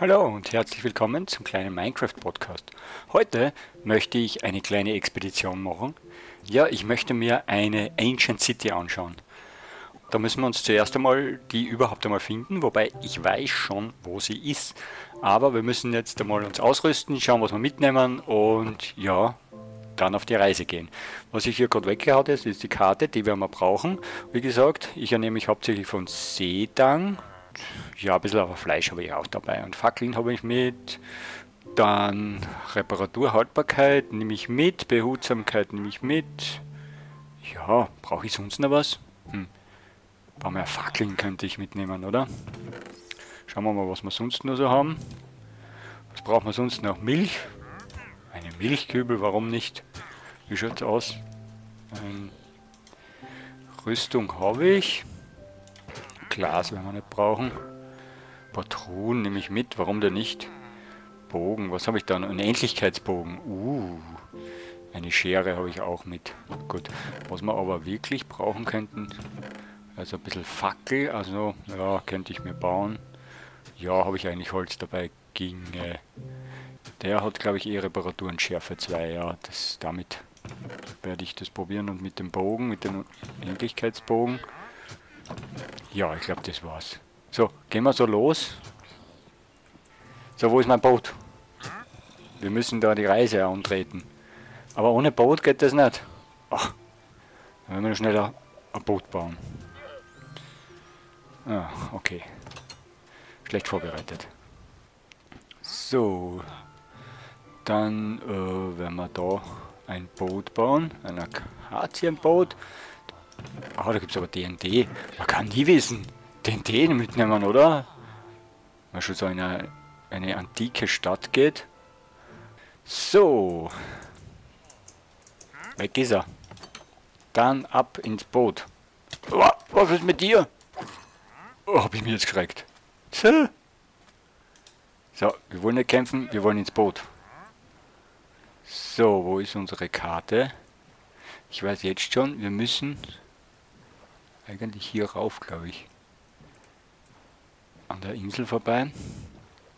Hallo und herzlich willkommen zum kleinen Minecraft Podcast. Heute möchte ich eine kleine Expedition machen. Ja, ich möchte mir eine Ancient City anschauen. Da müssen wir uns zuerst einmal die überhaupt einmal finden, wobei ich weiß schon, wo sie ist. Aber wir müssen jetzt einmal uns ausrüsten, schauen, was wir mitnehmen und ja, dann auf die Reise gehen. Was ich hier gerade weggehauen ist, ist die Karte, die wir mal brauchen. Wie gesagt, ich ernehme mich hauptsächlich von Seedang ja, ein bisschen aber Fleisch habe ich auch dabei. Und Fackeln habe ich mit. Dann Reparaturhaltbarkeit nehme ich mit. Behutsamkeit nehme ich mit. Ja, brauche ich sonst noch was? Hm. Ein paar mehr Fackeln könnte ich mitnehmen, oder? Schauen wir mal, was wir sonst noch so haben. Was brauchen wir sonst noch? Milch. Eine Milchkübel, warum nicht? Wie schaut es aus? Ein Rüstung habe ich. Glas werden wir nicht brauchen. Patronen nehme ich mit, warum denn nicht? Bogen, was habe ich da? Ein Endlichkeitsbogen. Uh, eine Schere habe ich auch mit. Gut, was wir aber wirklich brauchen könnten, also ein bisschen Fackel, also ja, könnte ich mir bauen. Ja, habe ich eigentlich Holz dabei, ginge. Der hat, glaube ich, eh Reparaturen Schärfe 2, ja, das damit werde ich das probieren und mit dem Bogen, mit dem Endlichkeitsbogen. Ja, ich glaube, das war's. So, gehen wir so los. So, wo ist mein Boot? Wir müssen da die Reise antreten. Aber ohne Boot geht das nicht. Ach, dann werden wir schneller ein Boot bauen. Ah, okay. Schlecht vorbereitet. So, dann äh, werden wir da ein Boot bauen, ein Akazienboot. Ah, da gibt es aber DND. Man kann nie wissen. DND mitnehmen, oder? Wenn schon so eine, eine antike Stadt geht. So. Weg ist er. Dann ab ins Boot. Oh, was ist mit dir? Oh, hab ich mir jetzt geschreckt. So, wir wollen nicht kämpfen, wir wollen ins Boot. So, wo ist unsere Karte? Ich weiß jetzt schon, wir müssen eigentlich hier rauf, glaube ich. An der Insel vorbei.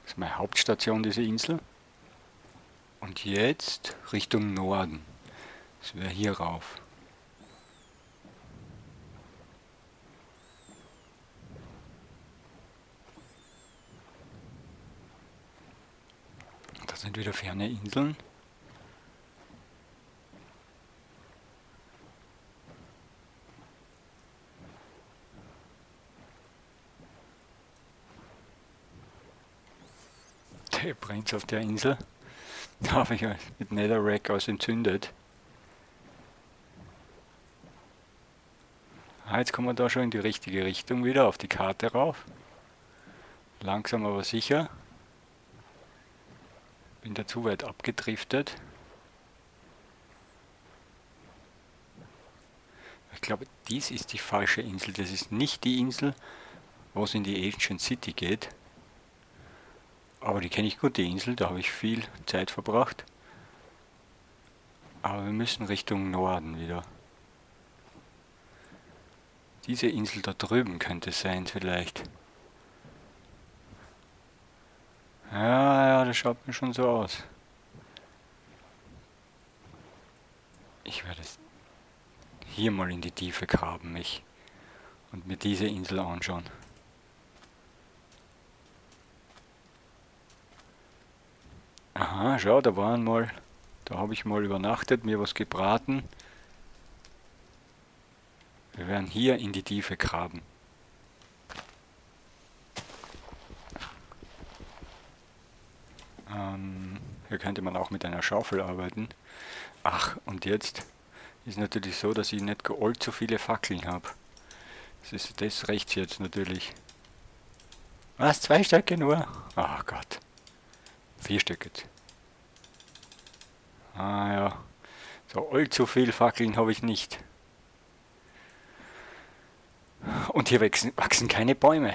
Das ist meine Hauptstation, diese Insel. Und jetzt Richtung Norden. Das wäre hier rauf. Da sind wieder ferne Inseln. Brennt auf der Insel. Da habe ich mit Netherrack aus entzündet. Ah, jetzt kommen wir da schon in die richtige Richtung wieder, auf die Karte rauf. Langsam aber sicher. Bin da zu weit abgedriftet. Ich glaube, dies ist die falsche Insel. Das ist nicht die Insel, wo es in die Ancient City geht. Aber die kenne ich gut, die Insel, da habe ich viel Zeit verbracht. Aber wir müssen Richtung Norden wieder. Diese Insel da drüben könnte es sein vielleicht. Ja, ja, das schaut mir schon so aus. Ich werde hier mal in die Tiefe graben mich und mir diese Insel anschauen. Aha, schau, da waren mal, da habe ich mal übernachtet, mir was gebraten. Wir werden hier in die Tiefe graben. Ähm, hier könnte man auch mit einer Schaufel arbeiten. Ach, und jetzt ist natürlich so, dass ich nicht allzu viele Fackeln habe. Das ist das rechts jetzt natürlich. Was? Zwei Stöcke nur? Ach Gott. Vier Stück jetzt. Ah ja. So allzu viel Fackeln habe ich nicht. Und hier wachsen, wachsen keine Bäume.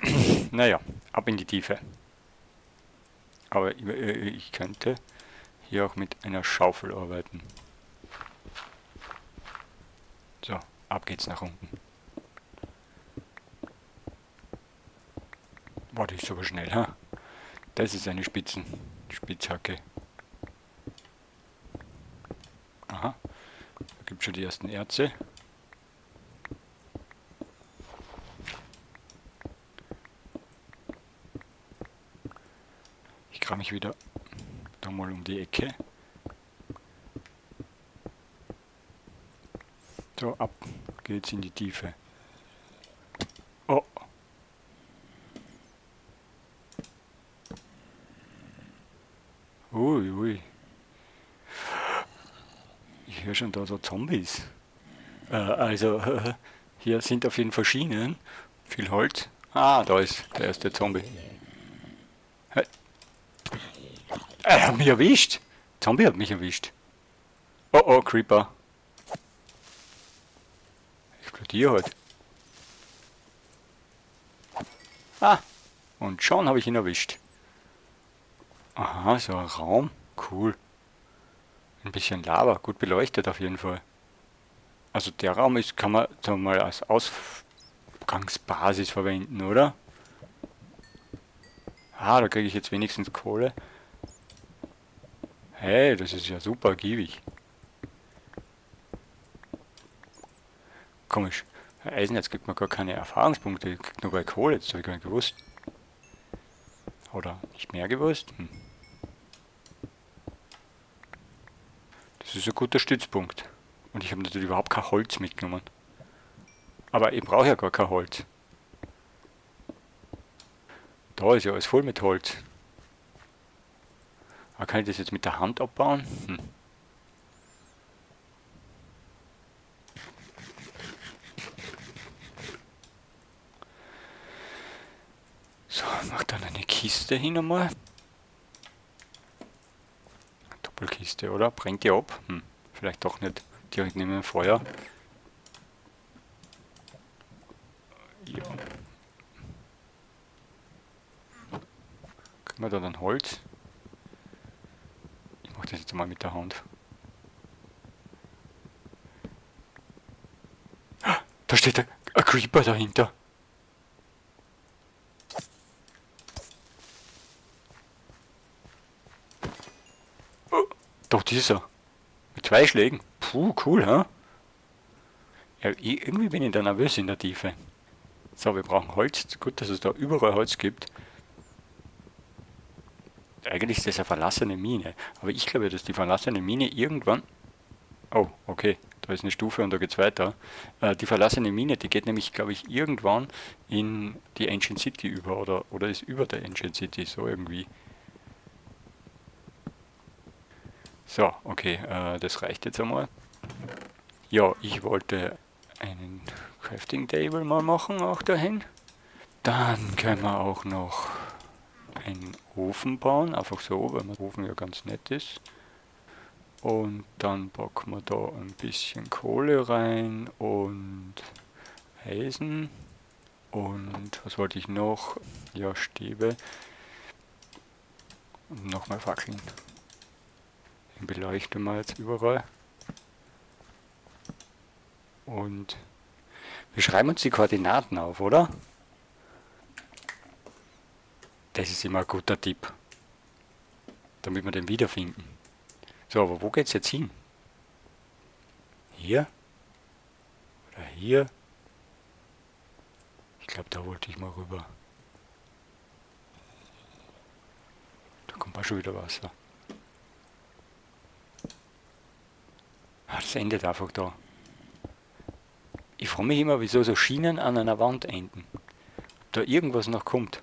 naja, ab in die Tiefe. Aber ich könnte hier auch mit einer Schaufel arbeiten. So, ab geht's nach unten. Warte, ist aber schnell, ha? Das ist eine Spitzen, Spitzhacke. Aha, da gibt schon die ersten Erze. Ich kram mich wieder da mal um die Ecke. So, ab geht's in die Tiefe. Oh. Ui, ui. Ich höre schon da so Zombies. Äh, also, hier sind auf jeden Fall Schienen. Viel Holz. Ah, da ist der erste Zombie. Er hat mich erwischt. Zombie hat mich erwischt. Oh oh, Creeper. Explodier halt. Ah, und schon habe ich ihn erwischt. Aha, so ein Raum. Cool. Ein bisschen Lava, gut beleuchtet auf jeden Fall. Also der Raum ist, kann man wir mal als Ausgangsbasis verwenden, oder? Ah, da kriege ich jetzt wenigstens Kohle. Hey, das ist ja super giebig. Komisch. Eisenerz gibt mir gar keine Erfahrungspunkte, kriegt nur bei Kohle, das habe ich gar nicht gewusst. Oder nicht mehr gewusst? Hm. Das ist ein guter Stützpunkt. Und ich habe natürlich überhaupt kein Holz mitgenommen. Aber ich brauche ja gar kein Holz. Da ist ja alles voll mit Holz. Aber kann ich das jetzt mit der Hand abbauen? Hm. So, mach dann eine Kiste hin einmal. Doppelkiste, oder? Brennt die ab? Hm. Vielleicht doch nicht direkt neben dem Feuer. Ja. Kriegen wir da dann Holz? das jetzt mal mit der Hand. Da steht ein Creeper dahinter. Oh, dort ist er. Mit zwei Schlägen. Puh, cool, ha? Ja, irgendwie bin ich da nervös in der Tiefe. So, wir brauchen Holz. Gut, dass es da überall Holz gibt eigentlich ist das eine verlassene Mine. Aber ich glaube, dass die verlassene Mine irgendwann. Oh, okay, da ist eine Stufe und da geht es weiter. Äh, die verlassene Mine, die geht nämlich, glaube ich, irgendwann in die Ancient City über oder, oder ist über der Ancient City, so irgendwie. So, okay, äh, das reicht jetzt einmal. Ja, ich wollte einen Crafting Table mal machen, auch dahin. Dann können wir auch noch einen Ofen bauen, einfach so, weil der Ofen ja ganz nett ist. Und dann packen wir da ein bisschen Kohle rein und Eisen. Und was wollte ich noch? Ja, Stäbe. Und nochmal Fackeln. Beleuchten wir jetzt überall. Und wir schreiben uns die Koordinaten auf, oder? Das ist immer ein guter Tipp, damit wir den wiederfinden. So, aber wo geht es jetzt hin? Hier? Oder hier? Ich glaube, da wollte ich mal rüber. Da kommt auch schon wieder Wasser. Ah, das endet einfach da. Ich frage mich immer, wieso so Schienen an einer Wand enden. Ob da irgendwas noch kommt.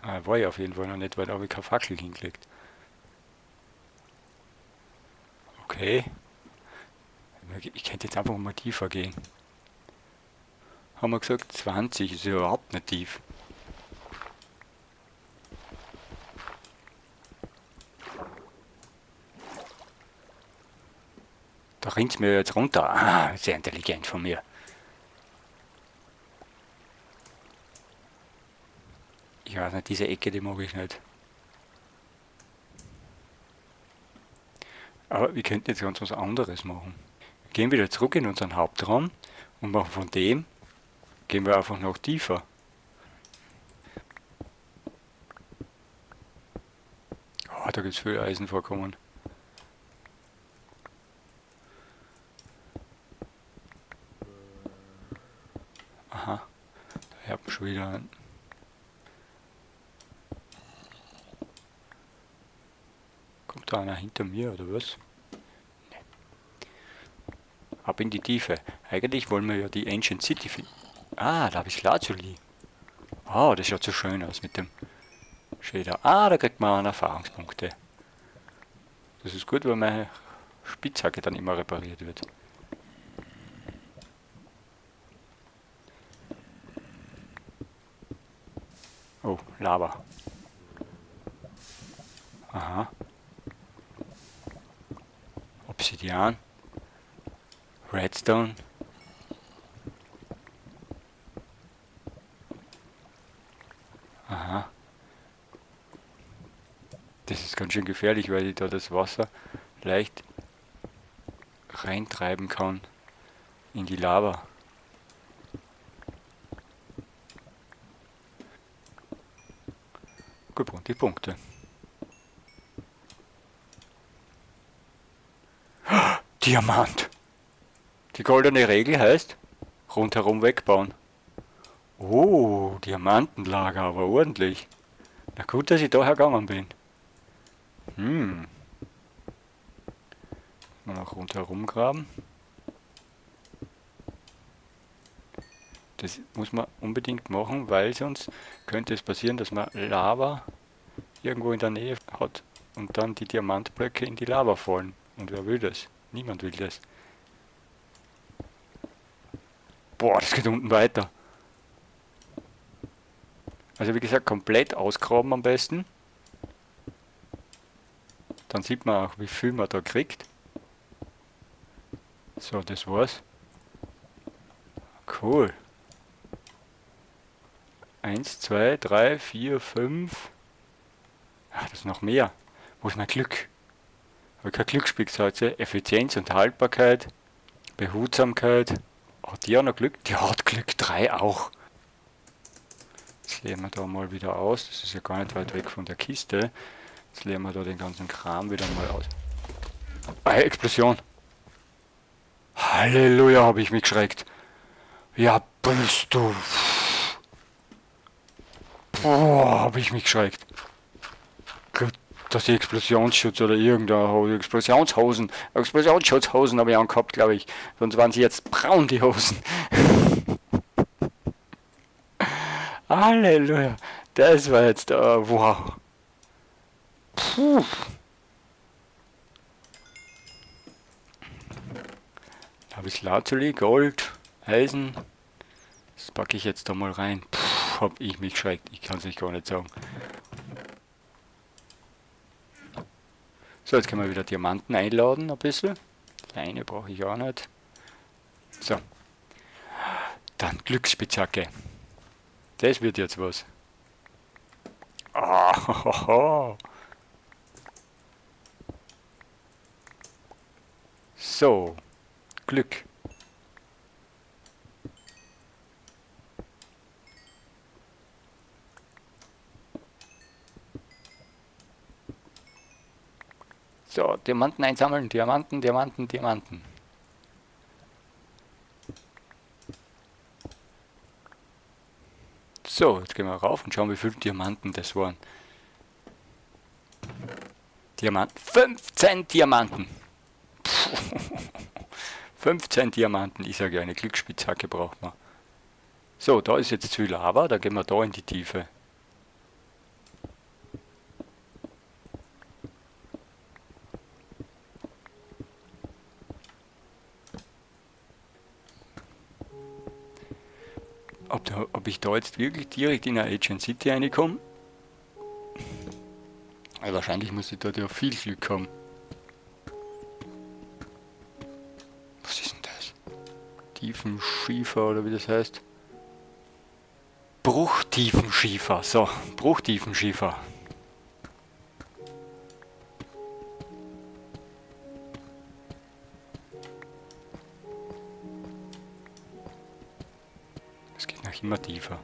Ah, war ich auf jeden Fall noch nicht, weil da habe ich keine Fackel hingelegt. Okay. Ich könnte jetzt einfach mal tiefer gehen. Haben wir gesagt, 20 ist ja überhaupt nicht tief. rinnt mir jetzt runter. Ah, sehr intelligent von mir. Ich weiß nicht, diese Ecke, die mag ich nicht. Aber wir könnten jetzt ganz was anderes machen. Wir gehen wieder zurück in unseren Hauptraum und machen von dem, gehen wir einfach noch tiefer. Oh, da gibt es viel Eisenvorkommen. Haben wir schon wieder Kommt da einer hinter mir oder was? Nee. Ab in die Tiefe. Eigentlich wollen wir ja die Ancient City finden. Ah, da habe ich Lazuli. Oh, das schaut so schön aus mit dem Shader. Ah, da kriegt man Erfahrungspunkte. Das ist gut, weil meine Spitzhacke dann immer repariert wird. Oh, Lava. Aha. Obsidian. Redstone. Aha. Das ist ganz schön gefährlich, weil ich da das Wasser leicht reintreiben kann in die Lava. Gut, die Punkte. Diamant! Die goldene Regel heißt, rundherum wegbauen. Oh, Diamantenlager, aber ordentlich. Na gut, dass ich da hergegangen bin. Hm. Noch rundherum graben. Das muss man unbedingt machen, weil sonst könnte es passieren, dass man Lava irgendwo in der Nähe hat und dann die Diamantblöcke in die Lava fallen. Und wer will das? Niemand will das. Boah, das geht unten weiter. Also wie gesagt, komplett ausgraben am besten. Dann sieht man auch, wie viel man da kriegt. So, das war's. Cool. 1, 2, 3, 4, 5. Ah, das ist noch mehr. Wo ist mein Glück? Habe kein Glücksspielsalze. Effizienz und Haltbarkeit. Behutsamkeit. Hat die auch noch Glück? Die hat Glück 3 auch. Jetzt leeren wir da mal wieder aus. Das ist ja gar nicht weit weg von der Kiste. Jetzt leeren wir da den ganzen Kram wieder mal aus. Ah, Explosion. Halleluja, habe ich mich geschreckt. Ja, bist du. Boah, habe ich mich geschreckt. Gut, dass die Explosionsschutz oder irgendeine Explosionshosen, Explosionsschutzhosen habe ich angehabt, glaube ich. Sonst waren sie jetzt braun, die Hosen. Halleluja. Das war jetzt, uh, wow. Puh. Da habe ich Lazuli, Gold, Eisen. Das packe ich jetzt da mal rein. Puh, hab ich mich geschreckt. Ich kann es nicht gar nicht sagen. So, jetzt können wir wieder Diamanten einladen ein bisschen. Kleine brauche ich auch nicht. So. Dann Glücksspitzhacke. Das wird jetzt was. Ah, So, Glück. So, Diamanten einsammeln, Diamanten, Diamanten, Diamanten. So, jetzt gehen wir rauf und schauen, wie viele Diamanten das waren. Diamanten. 15 Diamanten! Puh. 15 Diamanten, ich sage eine Glücksspitzhacke braucht man. So, da ist jetzt viel Lava, da gehen wir da in die Tiefe. Ob, ich da jetzt wirklich direkt in eine Agent City reinkomme? Ja, wahrscheinlich muss ich dort ja viel Glück haben. Was ist denn das? Tiefenschiefer oder wie das heißt? Bruchtiefenschiefer. So, Bruchtiefenschiefer. immer tiefer.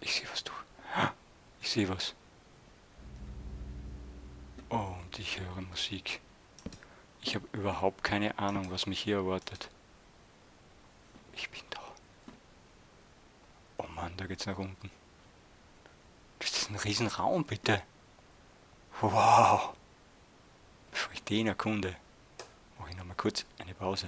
Ich sehe was, du. Ich sehe was. Oh, und ich höre Musik. Ich habe überhaupt keine Ahnung, was mich hier erwartet. Ich bin da. Oh Mann, da geht's nach unten. Ein Riesenraum, bitte. Wow. Bevor ich den erkunde, mache ich nochmal kurz eine Pause.